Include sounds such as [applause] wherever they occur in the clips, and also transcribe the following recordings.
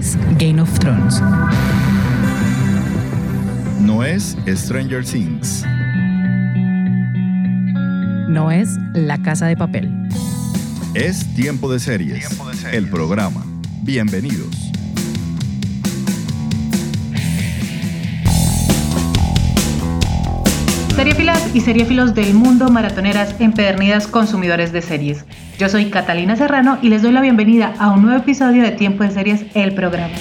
es Game of Thrones. No es Stranger Things. No es La Casa de Papel. Es Tiempo de Series, el programa. Bienvenidos. Seriefilas y seriefilos del mundo, maratoneras, empedernidas, consumidores de series. Yo soy Catalina Serrano y les doy la bienvenida a un nuevo episodio de Tiempo de Series, el programa.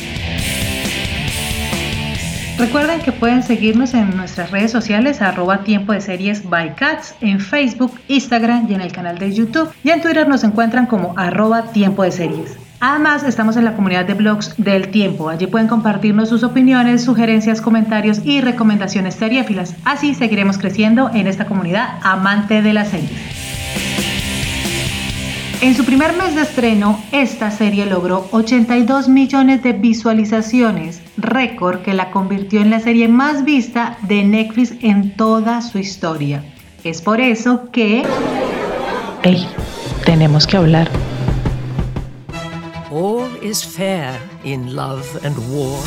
Recuerden que pueden seguirnos en nuestras redes sociales arroba tiempo de series by cats en Facebook, Instagram y en el canal de YouTube. Y en Twitter nos encuentran como arroba tiempo de series. Además, estamos en la comunidad de blogs del tiempo. Allí pueden compartirnos sus opiniones, sugerencias, comentarios y recomendaciones seriéfilas. Así seguiremos creciendo en esta comunidad amante de las series. En su primer mes de estreno, esta serie logró 82 millones de visualizaciones, récord que la convirtió en la serie más vista de Netflix en toda su historia. Es por eso que... ¡Hey! Tenemos que hablar. All is fair in love and war.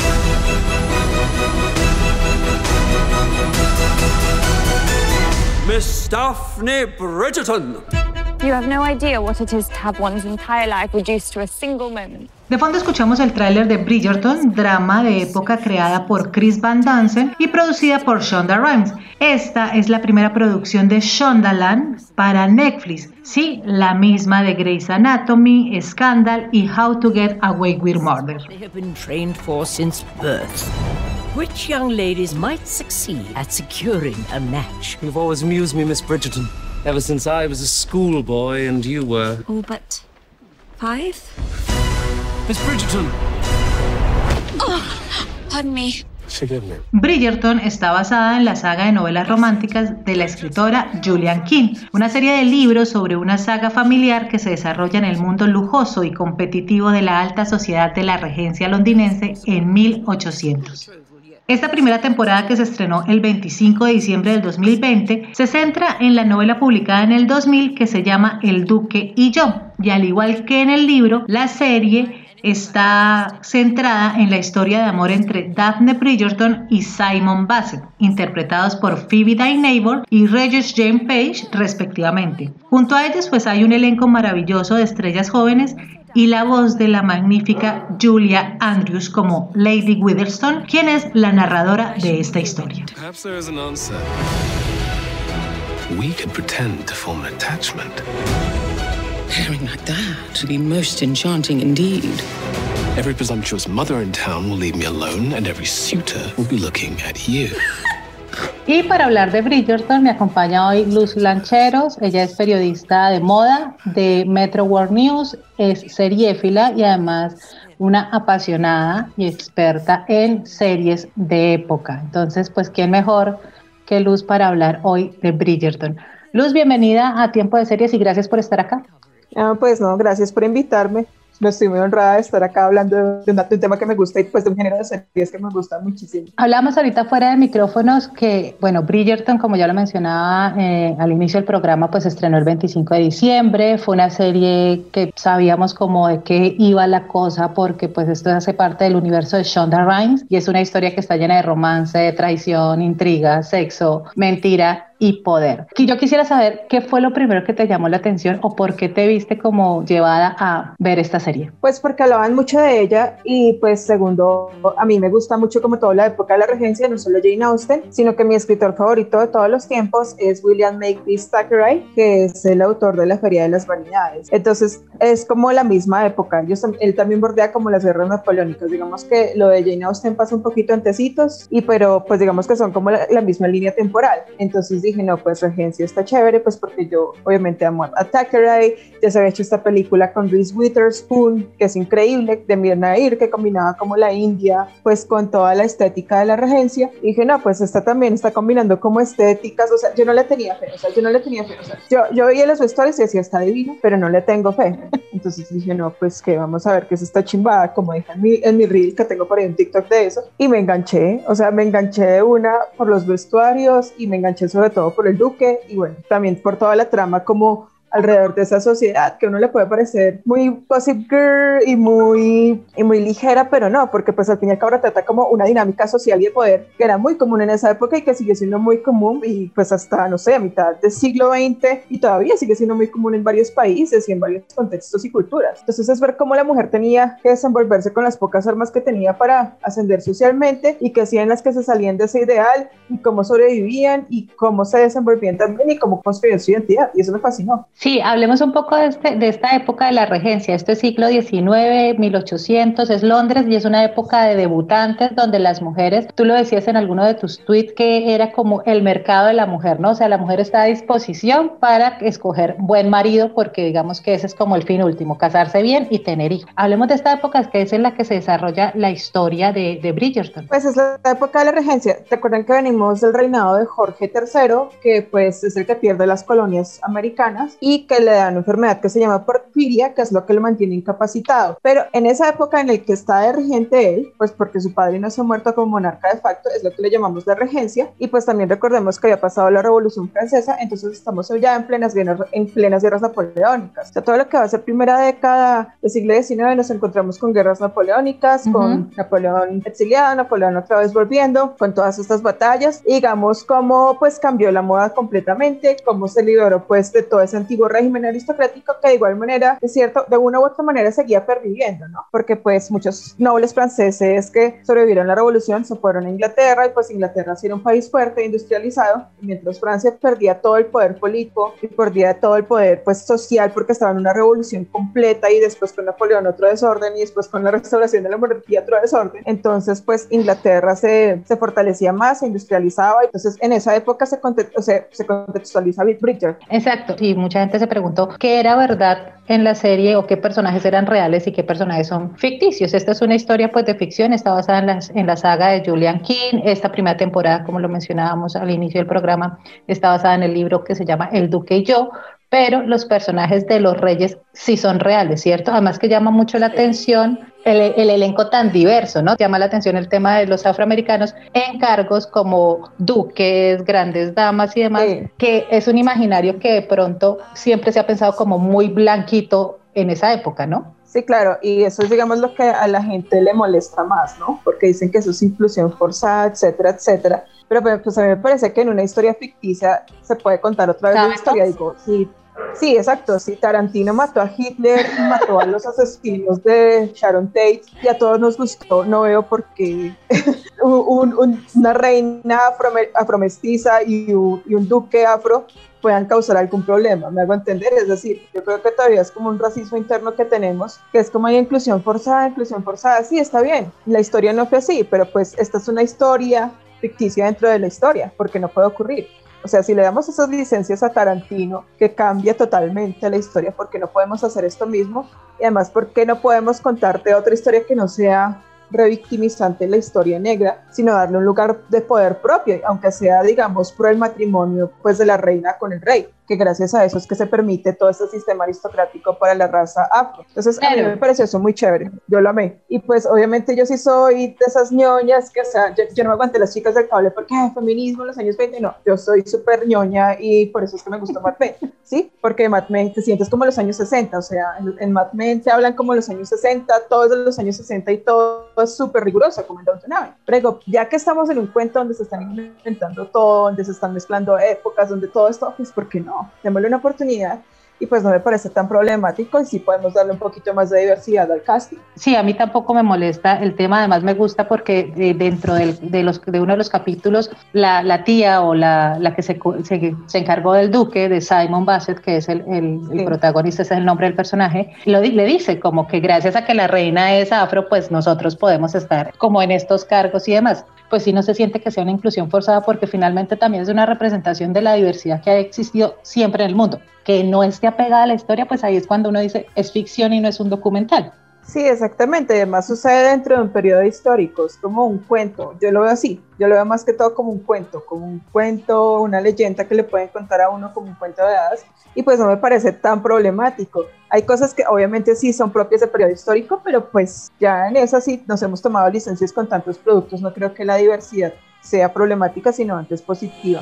Miss Daphne Bridgerton. You have no idea what it is to have one's entire life reduced to a single moment. De fondo escuchamos el tráiler de Bridgerton, drama de época creada por Chris Van Dansen y producida por Shonda Rhimes. Esta es la primera producción de Shondaland para Netflix, sí, la misma de Grey's Anatomy, Scandal y How to Get Away with Murder. They have been trained for since birth. Which young ladies might succeed at securing a match? You've always amused me, Miss Bridgerton. Ever since I was a schoolboy and you were. All but five? Miss Bridgerton! Pardon me. Forgive me. Bridgerton está basada en la saga de novelas románticas de la escritora Julian King, una serie de libros sobre una saga familiar que se desarrolla en el mundo lujoso y competitivo de la alta sociedad de la regencia londinense en 1800. Esta primera temporada que se estrenó el 25 de diciembre del 2020 se centra en la novela publicada en el 2000 que se llama El Duque y yo. Y al igual que en el libro, la serie está centrada en la historia de amor entre Daphne Bridgerton y Simon Bassett, interpretados por Phoebe Dynevor y Regis James Page respectivamente. Junto a ellos pues hay un elenco maravilloso de estrellas jóvenes y la voz de la magnífica Julia Andrews como Lady Witherspoon, quien es la narradora de esta historia. We could pretend to form an attachment. Pairing like that would be most enchanting indeed. Every presumptuous mother in town will leave me alone, and every suitor will be looking at you. [laughs] Y para hablar de Bridgerton me acompaña hoy Luz Lancheros, ella es periodista de moda de Metro World News, es seriéfila y además una apasionada y experta en series de época. Entonces, pues, ¿quién mejor que Luz para hablar hoy de Bridgerton? Luz, bienvenida a Tiempo de Series y gracias por estar acá. Ah, pues no, gracias por invitarme. No estoy muy honrada de estar acá hablando de un, de tema que me gusta y pues de un género de series que me gusta muchísimo. Hablamos ahorita fuera de micrófonos que, bueno, Bridgerton, como ya lo mencionaba eh, al inicio del programa, pues estrenó el 25 de diciembre. Fue una serie que sabíamos como de qué iba la cosa porque pues esto hace parte del universo de Shonda Rhimes y es una historia que está llena de romance, traición, intriga, sexo, mentira y poder. Y yo quisiera saber qué fue lo primero que te llamó la atención o por qué te viste como llevada a ver esta serie. Pues porque hablaban mucho de ella y pues segundo, a mí me gusta mucho como toda la época de la regencia, no solo Jane Austen, sino que mi escritor favorito de todos los tiempos es William Makepeace Thackeray, que es el autor de La Feria de las Vanidades. Entonces es como la misma época, Ellos, él también bordea como las guerras napoleónicas, digamos que lo de Jane Austen pasa un poquito antecitos, y pero pues digamos que son como la, la misma línea temporal. Entonces dije, no, pues Regencia está chévere, pues porque yo obviamente amo a Thackeray, ya se había hecho esta película con Reese Witherspoon, que es increíble, de Mir Nair, que combinaba como la India, pues con toda la estética de la Regencia. Y dije, no, pues esta también está combinando como estéticas, o sea, yo no le tenía fe, o sea, yo no le tenía fe, o sea, yo, yo veía los vestuarios y decía, está divino, pero no le tengo fe. Entonces dije, no, pues que vamos a ver qué es esta chimbada, como dije en mi, en mi reel, que tengo por ahí un TikTok de eso, y me enganché, o sea, me enganché de una por los vestuarios y me enganché sobre todo por el duque y bueno, también por toda la trama como alrededor de esa sociedad, que a uno le puede parecer muy gossip girl y muy, y muy ligera, pero no, porque pues al fin y al cabo trata como una dinámica social y de poder que era muy común en esa época y que sigue siendo muy común y pues hasta, no sé, a mitad del siglo XX y todavía sigue siendo muy común en varios países y en varios contextos y culturas. Entonces es ver cómo la mujer tenía que desenvolverse con las pocas armas que tenía para ascender socialmente y que hacían las que se salían de ese ideal y cómo sobrevivían y cómo se desenvolvían también y cómo construían su identidad. Y eso me fascinó. Sí, hablemos un poco de, este, de esta época de la regencia. Esto es siglo XIX, 1800, es Londres y es una época de debutantes donde las mujeres, tú lo decías en alguno de tus tweets, que era como el mercado de la mujer, ¿no? O sea, la mujer está a disposición para escoger buen marido porque digamos que ese es como el fin último, casarse bien y tener hijos. Hablemos de esta época que es en la que se desarrolla la historia de, de Bridgerton. Pues es la época de la regencia. Recuerden que venimos del reinado de Jorge III, que pues es el que pierde las colonias americanas y que le da una enfermedad que se llama porfiria, que es lo que lo mantiene incapacitado. Pero en esa época en la que está de regente él, pues porque su padre no se ha muerto como monarca de facto, es lo que le llamamos la regencia. Y pues también recordemos que había pasado la Revolución Francesa, entonces estamos ya en plenas guerras, en plenas guerras napoleónicas. O sea, todo lo que va a ser primera década del siglo XIX nos encontramos con guerras napoleónicas, con Napoleón exiliado, Napoleón otra vez volviendo, con todas estas batallas. Y digamos cómo pues cambió la moda completamente, cómo se liberó pues de todo ese antiguo régimen aristocrático que de igual manera, es cierto, de una u otra manera seguía perviviendo, ¿no? Porque pues muchos nobles franceses que sobrevivieron la revolución se fueron a Inglaterra y pues Inglaterra sí era un país fuerte, industrializado, mientras Francia perdía todo el poder político y perdía todo el poder pues social porque estaba en una revolución completa y después con Napoleón otro desorden y después con la restauración de la monarquía otro desorden. Entonces pues Inglaterra se, se fortalecía más, se industrializaba, entonces en esa época se, o sea, se contextualiza Bridger. Exacto, y mucha se preguntó qué era verdad en la serie o qué personajes eran reales y qué personajes son ficticios. Esta es una historia pues de ficción, está basada en, las, en la saga de Julian King. Esta primera temporada, como lo mencionábamos al inicio del programa, está basada en el libro que se llama El Duque y yo, pero los personajes de los reyes sí son reales, ¿cierto? Además que llama mucho la atención el, el, elenco tan diverso, ¿no? Llama la atención el tema de los afroamericanos en cargos como duques, grandes damas y demás, que es un imaginario que de pronto siempre se ha pensado como muy blanquito en esa época, ¿no? Sí, claro, y eso es, digamos, lo que a la gente le molesta más, ¿no? Porque dicen que eso es inclusión forzada, etcétera, etcétera. Pero pues a mí me parece que en una historia ficticia se puede contar otra vez la historia. Digo, sí, Sí, exacto. Sí, Tarantino mató a Hitler mató a los asesinos de Sharon Tate y a todos nos gustó. No veo por qué [laughs] una reina afromestiza y un, y un duque afro puedan causar algún problema, me hago entender, es decir, yo creo que todavía es como un racismo interno que tenemos, que es como hay inclusión forzada, inclusión forzada, sí, está bien, la historia no fue así, pero pues esta es una historia ficticia dentro de la historia, porque no puede ocurrir. O sea, si le damos esas licencias a Tarantino, que cambia totalmente la historia, ¿por qué no podemos hacer esto mismo? Y además, ¿por qué no podemos contarte otra historia que no sea revictimizante la historia negra, sino darle un lugar de poder propio, aunque sea, digamos, por el matrimonio pues de la reina con el rey que gracias a eso es que se permite todo este sistema aristocrático para la raza afro. Entonces, a mí me pareció eso muy chévere, yo lo amé. Y pues, obviamente, yo sí soy de esas ñoñas que, o sea, yo, no me aguanté las chicas del cable porque hay feminismo en los años 20, no, yo soy súper ñoña y por eso es que me gustó Mad Men, ¿sí? Porque Mad Men te sientes como los años 60, o sea, en, en Mad Men se hablan como los años 60, todos de los años 60 y todo es súper riguroso, como en Downton Abbey. Pero ya que estamos en un cuento donde se están inventando todo, donde se están mezclando épocas, donde todo esto, pues, ¿por qué no? Démosle una oportunidad y pues no me parece tan problemático y sí podemos darle un poquito más de diversidad al casting. Sí, a mí tampoco me molesta el tema, además me gusta porque dentro de, los, de uno de los capítulos la, la tía o la, la que se, se, encargó del duque, de Simon Bassett, que es el, el, protagonista, ese es el nombre del personaje, lo, le dice como que gracias a que la reina es afro, pues nosotros podemos estar como en estos cargos y demás pues sí no se siente que sea una inclusión forzada porque finalmente también es una representación de la diversidad que ha existido siempre en el mundo. Que no esté apegada a la historia, pues ahí es cuando uno dice es ficción y no es un documental. Sí, exactamente. Además sucede dentro de un periodo histórico, es como un cuento. Yo lo veo así, yo lo veo más que todo como un cuento, como un cuento, una leyenda que le pueden contar a uno como un cuento de hadas y pues no me parece tan problemático. Hay cosas que obviamente sí son propias del periodo histórico, pero pues ya en eso sí nos hemos tomado licencias con tantos productos. No creo que la diversidad sea problemática, sino antes positiva.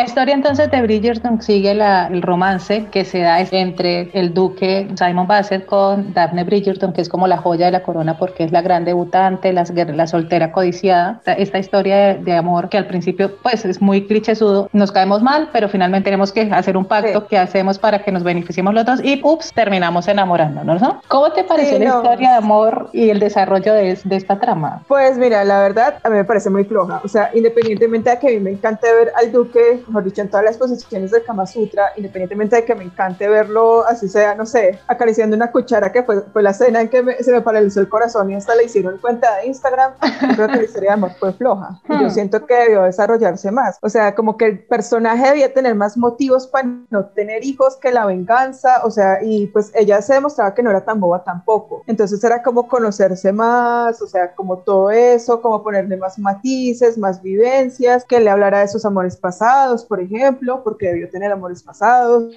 La historia entonces de Bridgerton sigue la, el romance que se da entre el duque Simon Bassett con Daphne Bridgerton, que es como la joya de la corona porque es la gran debutante, la, la soltera codiciada. Esta historia de, amor que al principio pues es muy clichésudo, nos caemos mal, pero finalmente tenemos que hacer un pacto que hacemos para que nos beneficiemos los dos y ups, terminamos enamorándonos, ¿no? ¿Cómo te pareció la historia de amor y el desarrollo de, de esta trama? Pues mira, la verdad a mí me parece muy floja, o sea, independientemente de que a mí me encante ver al duque, mejor dicho, en todas las posiciones del Kama Sutra, independientemente de que me encante verlo, así sea, no sé, acariciando una cuchara, que fue, fue la cena en que se me paralizó el corazón y hasta le hicieron cuenta de Instagram, [laughs] creo que la historia de amor fue floja. Y yo hmm. siento que debió desarrollarse más. O sea, como que el personaje debía tener más motivos para no tener hijos que la venganza, o sea, y pues ella se demostraba que no era tan boba tampoco. Entonces era como conocerse más, o sea, como todo eso, como ponerle más matices, más vivencias, que le hablara de sus amores pasados, por ejemplo, porque debió tener amores pasados,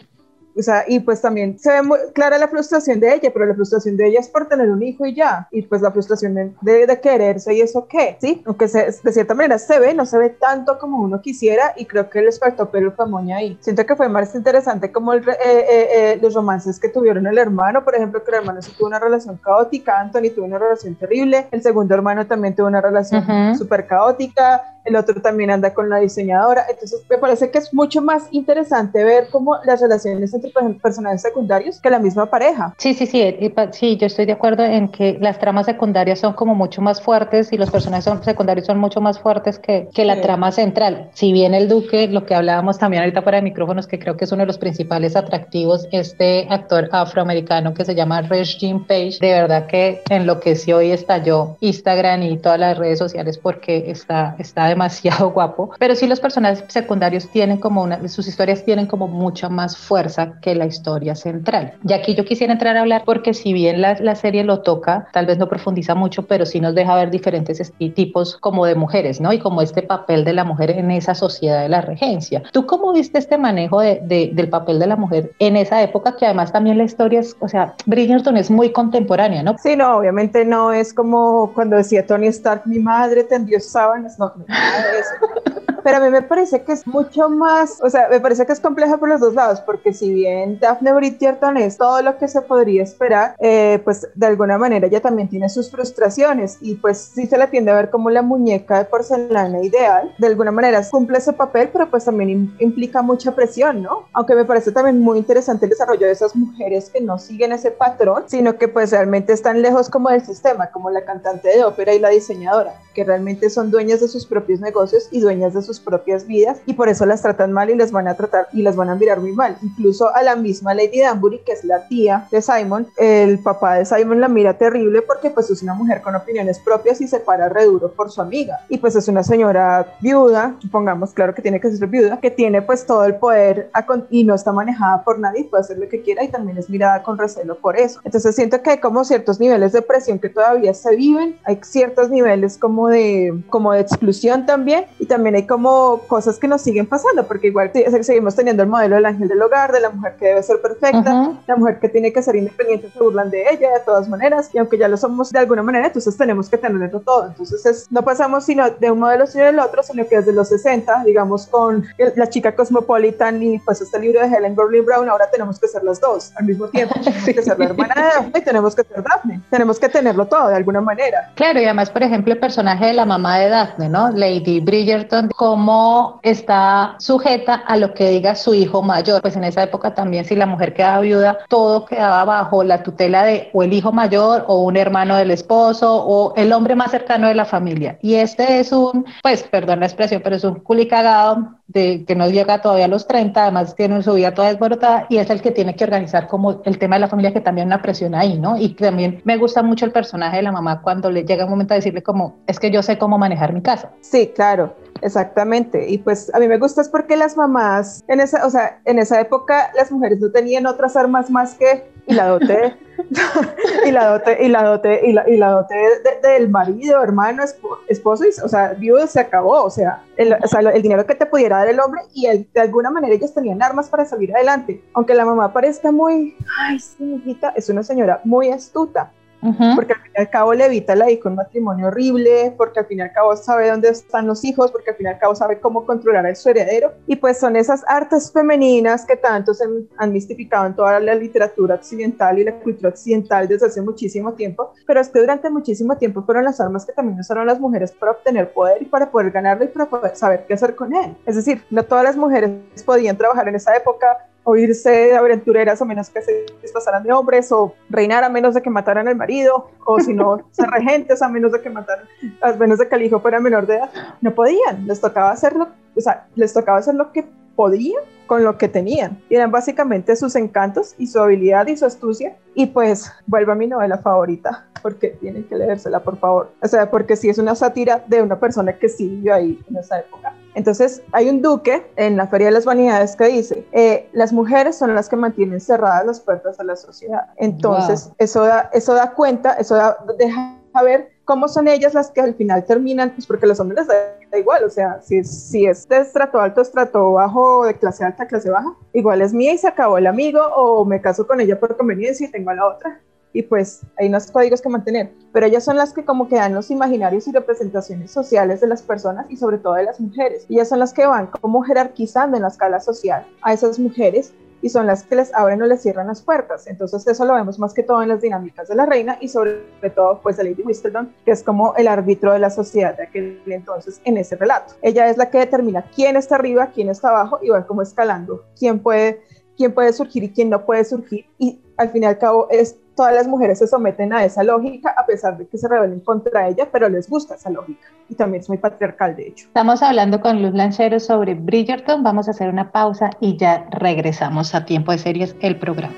o sea, y pues también se ve muy clara la frustración de ella, pero la frustración de ella es por tener un hijo y ya, y pues la frustración de, de, quererse y eso qué, ¿sí? Aunque se, de cierta manera se ve, no se ve tanto como uno quisiera y creo que les faltó pero famoña ahí. Siento que fue más interesante como el, eh, eh, eh, los romances que tuvieron el hermano, por ejemplo, que el hermano sí tuvo una relación caótica, Anthony tuvo una relación terrible, el segundo hermano también tuvo una relación súper caótica, el otro también anda con la diseñadora, entonces me parece que es mucho más interesante ver cómo las relaciones entre personajes secundarios que la misma pareja. Sí, sí, sí, sí, yo estoy de acuerdo en que las tramas secundarias son como mucho más fuertes y los personajes secundarios son mucho más fuertes que, que la trama central. Si bien el Duque, lo que hablábamos también ahorita para micrófonos, que creo que es uno de los principales atractivos, este actor afroamericano que se llama Regine Page, de verdad que enloqueció y estalló Instagram y todas las redes sociales porque está, está demasiado [laughs] guapo. Pero sí los personajes secundarios tienen como una, sus historias tienen como mucha más fuerza que la historia central. Y aquí yo quisiera entrar a hablar porque si bien la, la serie lo toca, tal vez no profundiza mucho, pero sí nos deja ver diferentes tipos como de mujeres, ¿no? Y como este papel de la mujer en esa sociedad de la regencia. ¿Tú cómo viste este manejo de, del papel de la mujer en esa época que además también la historia es, o sea, Bridgerton es muy contemporánea, ¿no? Sí, no, obviamente no es como cuando decía Tony Stark, mi madre tendió sábanas, no, no Eso. Pero a mí me parece que es mucho más, o sea, me parece que es compleja por los dos lados, porque si bien Daphne Bridgerton es todo lo que se podría esperar, eh, pues de alguna manera ella también tiene sus frustraciones y pues sí se la tiende a ver como la muñeca de porcelana ideal. De alguna manera cumple ese papel, pero pues también implica mucha presión, ¿no? Aunque me parece también muy interesante el desarrollo de esas mujeres que no siguen ese patrón, sino que pues realmente están lejos como del sistema, como la cantante de ópera y la diseñadora, que realmente son dueñas de sus propios negocios y dueñas de sus propias vidas y por eso las tratan mal y les van a tratar y las van a mirar muy mal. Incluso a la misma Lady Danbury, que es la tía de Simon, el papá de Simon la mira terrible porque pues es una mujer con opiniones propias y se para re duro por su amiga. Y pues es una señora viuda, pongamos claro que tiene que ser viuda, que tiene pues todo el poder y no está manejada por nadie, puede hacer lo que quiera y también es mirada con recelo por eso. Entonces siento que hay como ciertos niveles de presión que todavía se viven, hay ciertos niveles como de, como de exclusión también y también hay como cosas que nos siguen pasando, porque igual seguimos teniendo el modelo del ángel del hogar, de la mujer que debe ser perfecta, la mujer que tiene que ser independiente, se burlan de ella de todas maneras, y aunque ya lo somos de alguna manera, entonces tenemos que tenerlo todo. Entonces es, no pasamos sino de un modelo sino del otro, sino que desde los 60, digamos, con la chica Cosmopolitan y pues este libro de Helen Gurley Brown, ahora tenemos que ser las dos al mismo tiempo. [laughs] Tenemos que ser la hermana de Daphne y tenemos que ser Daphne. Tenemos que tenerlo todo de alguna manera. Claro, y además, por ejemplo, el personaje de la mamá de Daphne, ¿no? Lady Bridgerton, con cómo está sujeta a lo que diga su hijo mayor. Pues en esa época también si la mujer quedaba viuda, todo quedaba bajo la tutela de o el hijo mayor o un hermano del esposo o el hombre más cercano de la familia. Y este es un, pues perdón la expresión, pero es un culicagado de, que no llega todavía a los 30, además tiene su vida toda desbordada y es el que tiene que organizar como el tema de la familia que también una presión ahí, ¿no? Y también me gusta mucho el personaje de la mamá cuando le llega un momento a decirle como, es que yo sé cómo manejar mi casa. Sí, claro. Exactamente. Y pues a mí me gusta es porque las mamás, en esa, o sea, en esa época las mujeres no tenían otras armas más que y la dote, [laughs] y la dote, y la dote, y la, y la dote del marido, hermano, esposo, y, o sea, viudo se acabó, o sea, el, o sea, el dinero que te pudiera dar el hombre y de alguna manera ellos tenían armas para salir adelante. Aunque la mamá parezca muy, ay, sí, es una señora muy astuta porque al fin y al cabo le evita la un matrimonio horrible, porque al fin y al cabo sabe dónde están los hijos, porque al fin y al cabo sabe cómo controlar a su heredero. Y pues son esas artes femeninas que tanto se han mistificado en toda la literatura occidental y la cultura occidental desde hace muchísimo tiempo, pero es que durante muchísimo tiempo fueron las armas que también usaron las mujeres para obtener poder y para poder ganarlo y para poder saber qué hacer con él. Es decir, no todas las mujeres podían trabajar en esa época o irse de aventureras a menos que se disfrazaran de hombres, o reinar a menos de que mataran al marido, o si no, [laughs] ser regentes a menos de que mataran, a menos de que el hijo fuera menor de edad. No podían, les tocaba hacerlo, o sea, les tocaba hacer lo que podían con lo que tenían. Y eran básicamente sus encantos y su habilidad y su astucia. Y pues vuelvo a mi novela favorita, porque tienen que leérsela, por favor. O sea, porque sí es una sátira de una persona que sí vivió ahí en esa época. Entonces, hay un duque en la Feria de las Vanidades que dice, eh, las mujeres son las que mantienen cerradas las puertas a la sociedad. Entonces, eso, da, eso da cuenta, eso da, deja ver cómo son ellas las que al final terminan, pues porque los hombres les da igual, o sea, si es, si es de estrato alto, estrato bajo, de clase alta, clase baja, igual es mía y se acabó el amigo, o me caso con ella por conveniencia y tengo a la otra y pues hay unos códigos que mantener, pero ellas son las que como que dan los imaginarios y representaciones sociales de las personas y sobre todo de las mujeres. Ellas son las que van como jerarquizando en la escala social a esas mujeres y son las que les abren o les cierran las puertas. Entonces eso lo vemos más que todo en las dinámicas de la reina y sobre todo pues de Lady Whistledown, que es como el árbitro de la sociedad de aquel entonces en ese relato. Ella es la que determina quién está arriba, quién está abajo y va como escalando, quién puede quién puede surgir y quién no puede surgir y al fin y al cabo es todas las mujeres se someten a esa lógica a pesar de que se rebelen contra ella, pero les gusta esa lógica. Y también es muy patriarcal, de hecho. Estamos hablando con Luz Lanchero sobre Bridgerton. Vamos a hacer una pausa y ya regresamos a Tiempo de Series, el programa.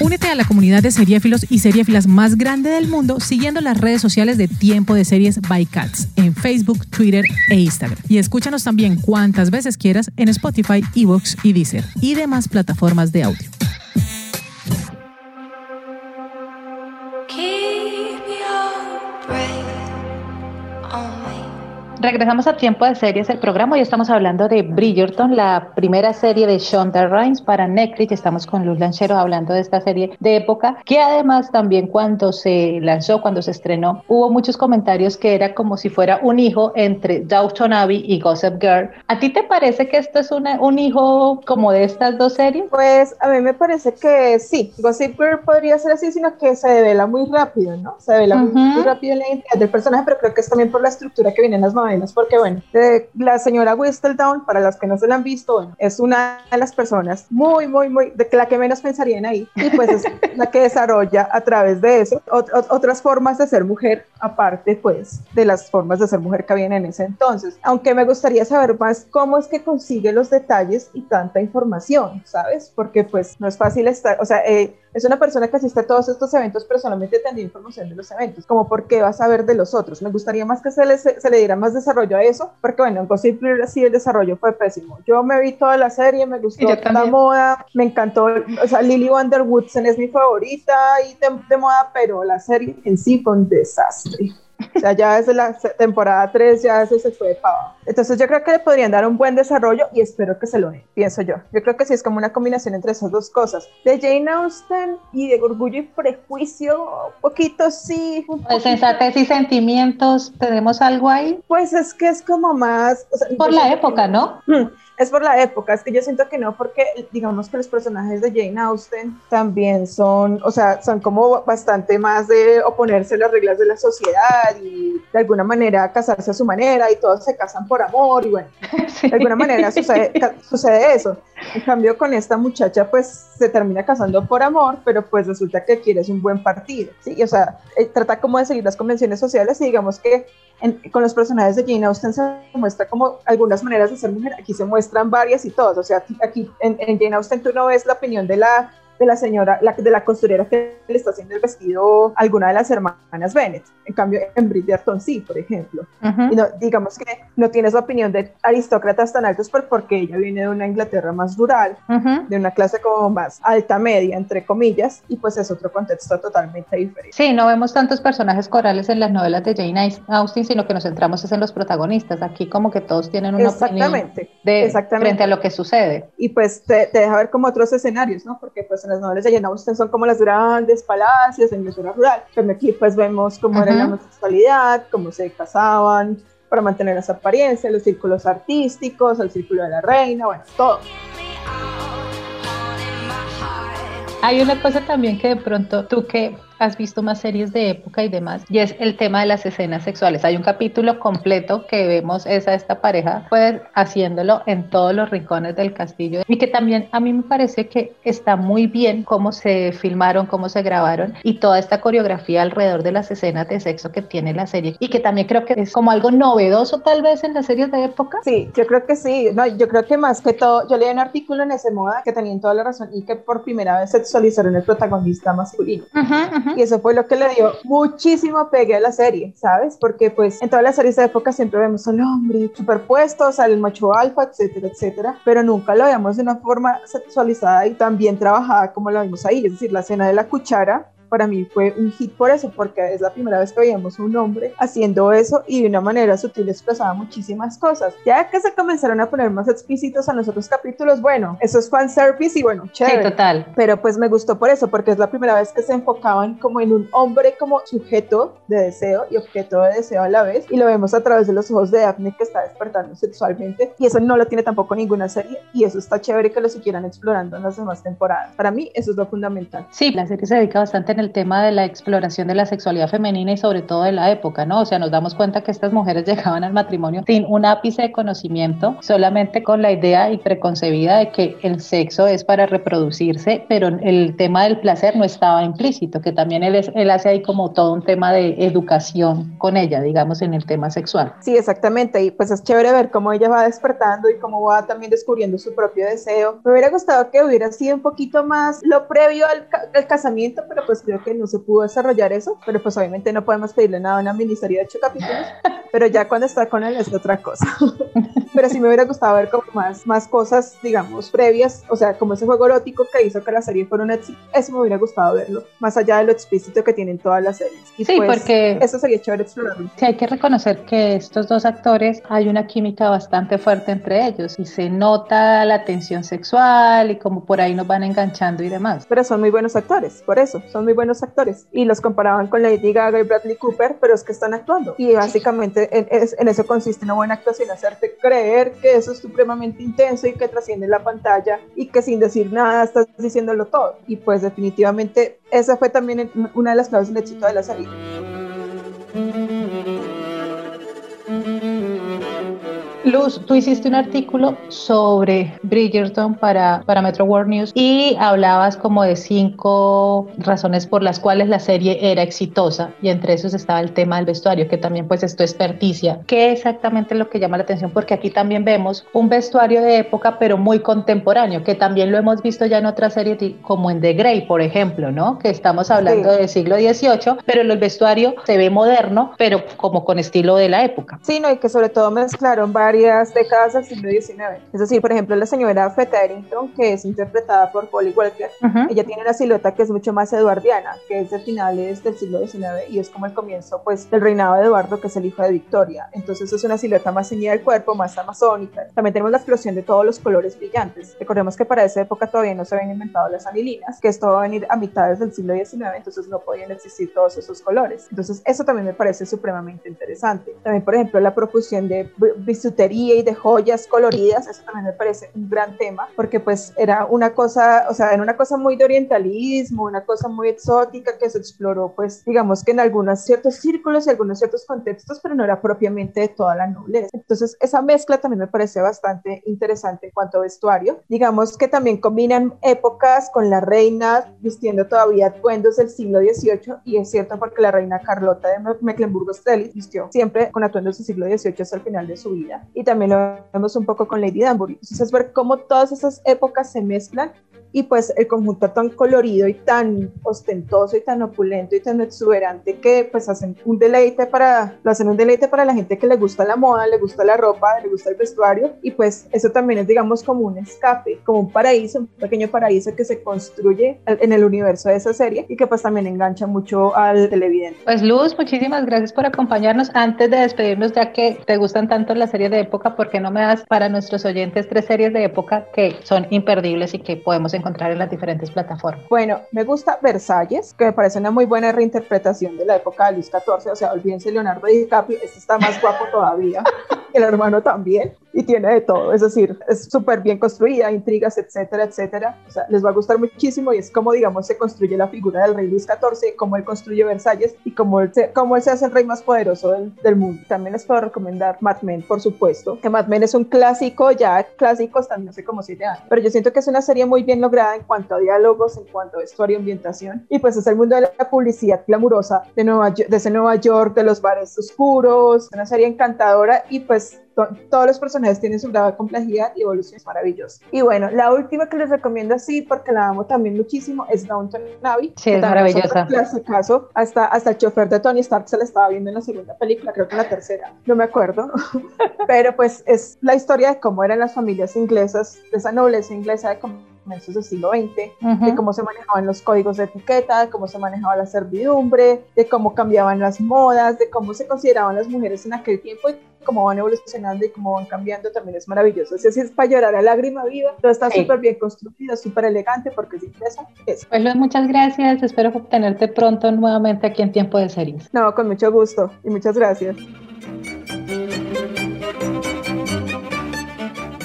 Únete a la comunidad de seriéfilos y seriéfilas más grande del mundo siguiendo las redes sociales de Tiempo de Series by Cats en Facebook, Twitter e Instagram. Y escúchanos también cuantas veces quieras en Spotify, Evox y Deezer y demás plataformas de audio. Regresamos a Tiempo de Series, el programa. Hoy estamos hablando de Bridgerton, la primera serie de Shonda Rhimes para Netflix. Estamos con Luz Lanchero hablando de esta serie de época, que además también cuando se lanzó, cuando se estrenó, hubo muchos comentarios que era como si fuera un hijo entre Downton Abbey y Gossip Girl. ¿A ti te parece que esto es un hijo como de estas dos series? Pues a mí me parece que sí. Gossip Girl podría ser así, sino que se devela muy rápido, ¿no? Se devela muy rápido la identidad del personaje, pero creo que es también por la estructura que viene en las novelas porque bueno, la señora Whistledown, para las que no se la han visto, es una de las personas muy, muy, muy, de la que menos pensarían ahí, y pues es [laughs] la que desarrolla a través de eso otras formas de ser mujer, aparte pues de las formas de ser mujer que habían en ese entonces. Aunque me gustaría saber más cómo es que consigue los detalles y tanta información, ¿sabes? Porque pues no es fácil estar, o sea, eh, es una persona que asiste a todos estos eventos, pero solamente tendría información de los eventos, como por qué va a saber de los otros. Me gustaría más que se le, se le diera más desarrollo a eso, porque bueno, en Gossip Girl sí el desarrollo fue pésimo. Yo me vi toda la serie, me gustó la moda, me encantó, o sea, Lily Woodson es mi favorita y de, de moda, pero la serie en sí fue un desastre. O sea, ya desde la temporada 3 ya eso se fue de pavo. Entonces yo creo que le podrían dar un buen desarrollo y espero que se lo den, pienso yo. Yo creo que sí es como una combinación entre esas dos cosas. De Jane Austen y de Orgullo y Prejuicio, un poquito sí. Un pues sensatez y sentimientos, ¿tenemos algo ahí? Pues es que es como más... Por la época, ¿no? Hmm es por la época, es que yo siento que no, porque digamos que los personajes de Jane Austen también son, o sea, son como bastante más de oponerse a las reglas de la sociedad y de alguna manera casarse a su manera y todos se casan por amor y bueno, [laughs] de alguna manera sucede, sucede eso. En cambio con esta muchacha pues se termina casando por amor, pero pues resulta que quieres un buen partido, ¿sí? o sea, eh, trata como de seguir las convenciones sociales y digamos que con los personajes de Jane Austen se muestra como algunas maneras de ser mujer, aquí se muestran varias y todas, o sea, aquí en, en Jane Austen tú no ves la opinión de la de la señora, la, de la costurera que le está haciendo el vestido a alguna de las hermanas Bennett. En cambio, en Bridgerton sí, por ejemplo. Y no, digamos que no tienes la opinión de aristócratas tan altos porque ella viene de una Inglaterra más rural, de una clase como más alta media, entre comillas, y pues es otro contexto totalmente diferente. Sí, no vemos tantos personajes corales en las novelas de Jane Austen, sino que nos centramos en los protagonistas. Aquí como que todos tienen una exactamente, opinión de, exactamente. frente a lo que sucede. Y pues te, te deja ver como otros escenarios, ¿no? Porque pues en las novelas de Jane Austen son como las grandes palacios en la zona rural, pero aquí pues vemos cómo era la homosexualidad, cómo se casaban para mantener esa apariencia, los círculos artísticos, el círculo de la reina, bueno, todo. Hay una cosa también que de pronto tú que has visto más series de época y demás, y es el tema de las escenas sexuales. Hay un capítulo completo que vemos esa esta pareja pues haciéndolo en todos los rincones del castillo y que también a mí me parece que está muy bien cómo se filmaron, cómo se grabaron y toda esta coreografía alrededor de las escenas de sexo que tiene la serie y que también creo que es como algo novedoso tal vez en las series de época. Sí, yo creo que sí. No, yo creo que más que todo, yo leí un artículo en ese moda que tenían toda la razón y que por primera vez sexualizaron el protagonista masculino. Y eso fue lo que le dio muchísimo pegue a la serie, ¿sabes? Porque pues en todas las series de época siempre vemos al hombre superpuestos, al macho alfa, etcétera, etcétera, pero nunca lo veíamos de una forma sexualizada y tan bien trabajada como lo vimos ahí. Es decir, la escena de la cuchara para mí fue un hit por eso, porque es la primera vez que veíamos un hombre haciendo eso y de una manera sutil expresaba muchísimas cosas. Ya que se comenzaron a poner más explícitos a los otros capítulos, bueno, eso es fanservice y bueno, chévere. Sí, total. Pero pues me gustó por eso, porque es la primera vez que se enfocaban como en un hombre como sujeto de deseo y objeto de deseo a la vez y lo vemos a través de los ojos de Daphne que está despertando sexualmente y eso no lo tiene tampoco ninguna serie y eso está chévere que lo siguieran explorando en las demás temporadas. Para mí eso es lo fundamental. Sí, la serie se dedica bastante en el tema de la exploración de la sexualidad femenina y sobre todo de la época, ¿no? O sea, nos damos cuenta que estas mujeres [laughs] llegaban al matrimonio sin un ápice de conocimiento, solamente con la idea y preconcebida de que el sexo es para reproducirse, pero el tema del placer no estaba implícito, que también él, es, él hace ahí como todo un tema de educación con ella, digamos, en el tema sexual. Sí, exactamente, y pues es chévere ver cómo ella va despertando y cómo va también descubriendo su propio deseo. Me hubiera gustado que hubiera sido un poquito más lo previo al, al casamiento, pero pues creo que no se pudo desarrollar eso, pero pues obviamente no podemos pedirle nada a una miniserie de ocho capítulos, [laughs] pero ya cuando está con él es otra cosa. pero sí me hubiera gustado ver como más, más cosas, digamos, previas, o sea, como ese juego erótico que hizo que la serie fuera un éxito, eso me hubiera gustado verlo, más allá de lo explícito que tienen todas las series. Y sí, pues, porque eso sería chévere explorarlo. Sí, hay que reconocer que estos dos actores hay una química bastante fuerte entre ellos y se nota la tensión sexual y como por ahí nos van enganchando y demás. Pero son muy buenos actores, por eso, son muy buenos actores. Y los comparaban con Lady Gaga y Bradley Cooper, pero es que están actuando. Y básicamente en, en eso consiste una buena actuación, hacerte creer que eso es supremamente intenso y que trasciende la pantalla y que sin decir nada estás diciéndolo todo. Y pues definitivamente esa fue también una de las claves del éxito de la serie. Luz, tú hiciste un artículo sobre Bridgerton para, para Metro World News y hablabas como de cinco razones por las cuales la serie era exitosa y entre esos estaba el tema del vestuario, que también pues es experticia. ¿Qué exactamente es lo que llama la atención? Porque aquí también vemos un vestuario de época pero muy contemporáneo, que también lo hemos visto ya en otras series como en The Grey, por ejemplo, ¿no? Que estamos hablando sí. del siglo XVIII, pero el vestuario se ve moderno, pero como con estilo de la época. Sí, no, y que sobre todo mezclaron varios varias décadas del siglo XIX. Es decir, por ejemplo, la señora Feta Errington, que es interpretada por Polly Walker, uh -huh. ella tiene una silueta que es mucho más eduardiana, que es de finales del siglo XIX y es como el comienzo pues, del reinado de Eduardo, que es el hijo de Victoria. Entonces es una silueta más ceñida del cuerpo, más amazónica. También tenemos la explosión de todos los colores brillantes. Recordemos que para esa época todavía no se habían inventado las anilinas, que esto va a venir a mitades del siglo XIX, entonces no podían existir todos esos colores. Entonces eso también me parece supremamente interesante. También, por ejemplo, la profusión de bisutería y de joyas coloridas, eso también me parece un gran tema, porque pues era una cosa, o sea, era una cosa muy de orientalismo, una cosa muy exótica que se exploró, pues digamos que en algunos ciertos círculos y algunos ciertos contextos, pero no era propiamente de toda la nobleza. Entonces, esa mezcla también me parece bastante interesante en cuanto a vestuario. Digamos que también combinan épocas con la reina vistiendo todavía atuendos del siglo XVIII, y es cierto porque la reina Carlota de Mecklenburgo-Strelitz vistió siempre con atuendos del siglo XVIII hasta el final de su vida y también lo vemos un poco con Lady Danbury. Entonces es ver cómo todas esas épocas se mezclan y pues el conjunto tan colorido y tan ostentoso y tan opulento y tan exuberante que pues hacen un deleite para, lo hacen un deleite para la gente que le gusta la moda, le gusta la ropa, le gusta el vestuario y pues eso también es digamos como un escape, como un paraíso, un pequeño paraíso que se construye en el universo de esa serie y que pues también engancha mucho al televidente. Pues Luz, muchísimas gracias por acompañarnos. Antes de despedirnos, ya que te gustan tanto las series de época, ¿por qué no me das para nuestros oyentes tres series de época que son imperdibles y que podemos encontrar encontrar en las diferentes plataformas. Bueno, me gusta Versalles, que me parece una muy buena reinterpretación de la época de Luis XIV, o sea, olvídense Leonardo DiCaprio, este está más guapo todavía, [laughs] el hermano también, y tiene de todo, es decir, es súper bien construida, intrigas, etcétera, etcétera, o sea, les va a gustar muchísimo y es como, digamos, se construye la figura del rey Luis XIV, cómo él construye Versalles y cómo él se, cómo él se hace el rey más poderoso del, del mundo. También les puedo recomendar Mad Men, por supuesto, que Mad Men es un clásico, ya clásico hasta no sé cómo siete años, pero yo siento que es una serie muy bien lograda en cuanto a diálogos, en cuanto a vestuario y ambientación, y pues es el mundo de la publicidad glamurosa de, Nueva, de ese Nueva York, de los bares oscuros, una serie encantadora y pues todos los personajes tienen su grado de complejidad y evolución es maravillosa. Y bueno, la última que les recomiendo así, porque la amo también muchísimo, es Downton Abbey. Sí, es maravillosa. caso, hasta, hasta el chofer de Tony Stark se la estaba viendo en la segunda película, creo que en la tercera, no me acuerdo. [laughs] Pero pues es la historia de cómo eran las familias inglesas, de esa nobleza inglesa de cómo comienzos del siglo XX, de cómo se manejaban los códigos de etiqueta, de cómo se manejaba la servidumbre, de cómo cambiaban las modas, de cómo se consideraban las mujeres en aquel tiempo y cómo van evolucionando y cómo van cambiando, también es maravilloso. Así es para llorar a lágrima viva, todo está súper bien construido, súper elegante, porque es impresa. Eso. Pues muchas gracias, espero tenerte pronto nuevamente aquí en Tiempo de Series. No, con mucho gusto y muchas gracias.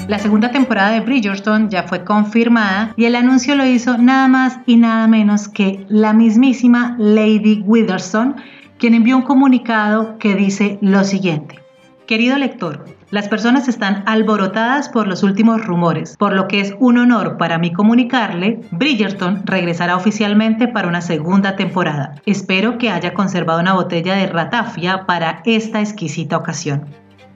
La segunda temporada de Bridgerton ya fue confirmada y el anuncio lo hizo nada más y nada menos que la mismísima Lady Witherspoon, quien envió un comunicado que dice lo siguiente. Querido lector, las personas están alborotadas por los últimos rumores, por lo que es un honor para mí comunicarle, Bridgerton regresará oficialmente para una segunda temporada. Espero que haya conservado una botella de ratafia para esta exquisita ocasión.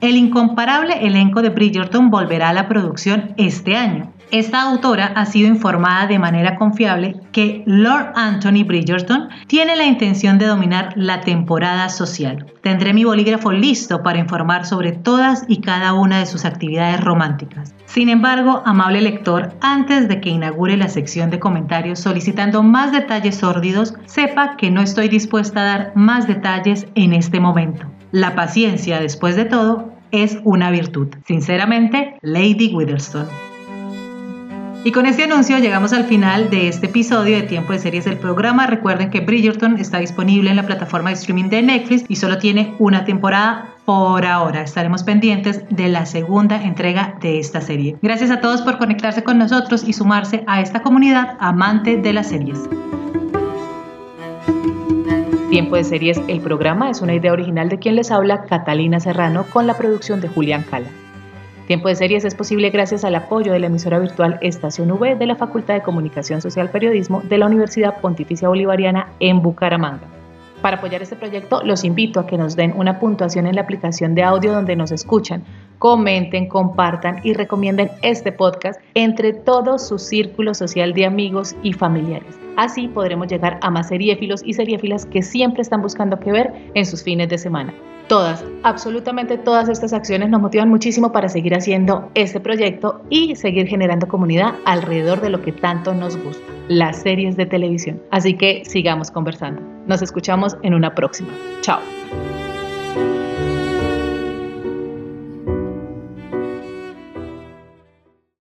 El incomparable elenco de Bridgerton volverá a la producción este año. Esta autora ha sido informada de manera confiable que Lord Anthony Bridgerton tiene la intención de dominar la temporada social. Tendré mi bolígrafo listo para informar sobre todas y cada una de sus actividades románticas. Sin embargo, amable lector, antes de que inaugure la sección de comentarios solicitando más detalles sórdidos, sepa que no estoy dispuesta a dar más detalles en este momento. La paciencia, después de todo, es una virtud. Sinceramente, Lady Witherspoon. Y con este anuncio llegamos al final de este episodio de Tiempo de Series del programa. Recuerden que Bridgerton está disponible en la plataforma de streaming de Netflix y solo tiene una temporada por ahora. Estaremos pendientes de la segunda entrega de esta serie. Gracias a todos por conectarse con nosotros y sumarse a esta comunidad amante de las series. Tiempo de Series, el programa es una idea original de quien les habla, Catalina Serrano, con la producción de Julián Cala. Tiempo de Series es posible gracias al apoyo de la emisora virtual Estación V de la Facultad de Comunicación Social Periodismo de la Universidad Pontificia Bolivariana en Bucaramanga. Para apoyar este proyecto, los invito a que nos den una puntuación en la aplicación de audio donde nos escuchan, comenten, compartan y recomienden este podcast entre todo su círculo social de amigos y familiares. Así podremos llegar a más seriéfilos y seriéfilas que siempre están buscando qué ver en sus fines de semana. Todas, absolutamente todas estas acciones nos motivan muchísimo para seguir haciendo este proyecto y seguir generando comunidad alrededor de lo que tanto nos gusta, las series de televisión. Así que sigamos conversando. Nos escuchamos en una próxima. Chao.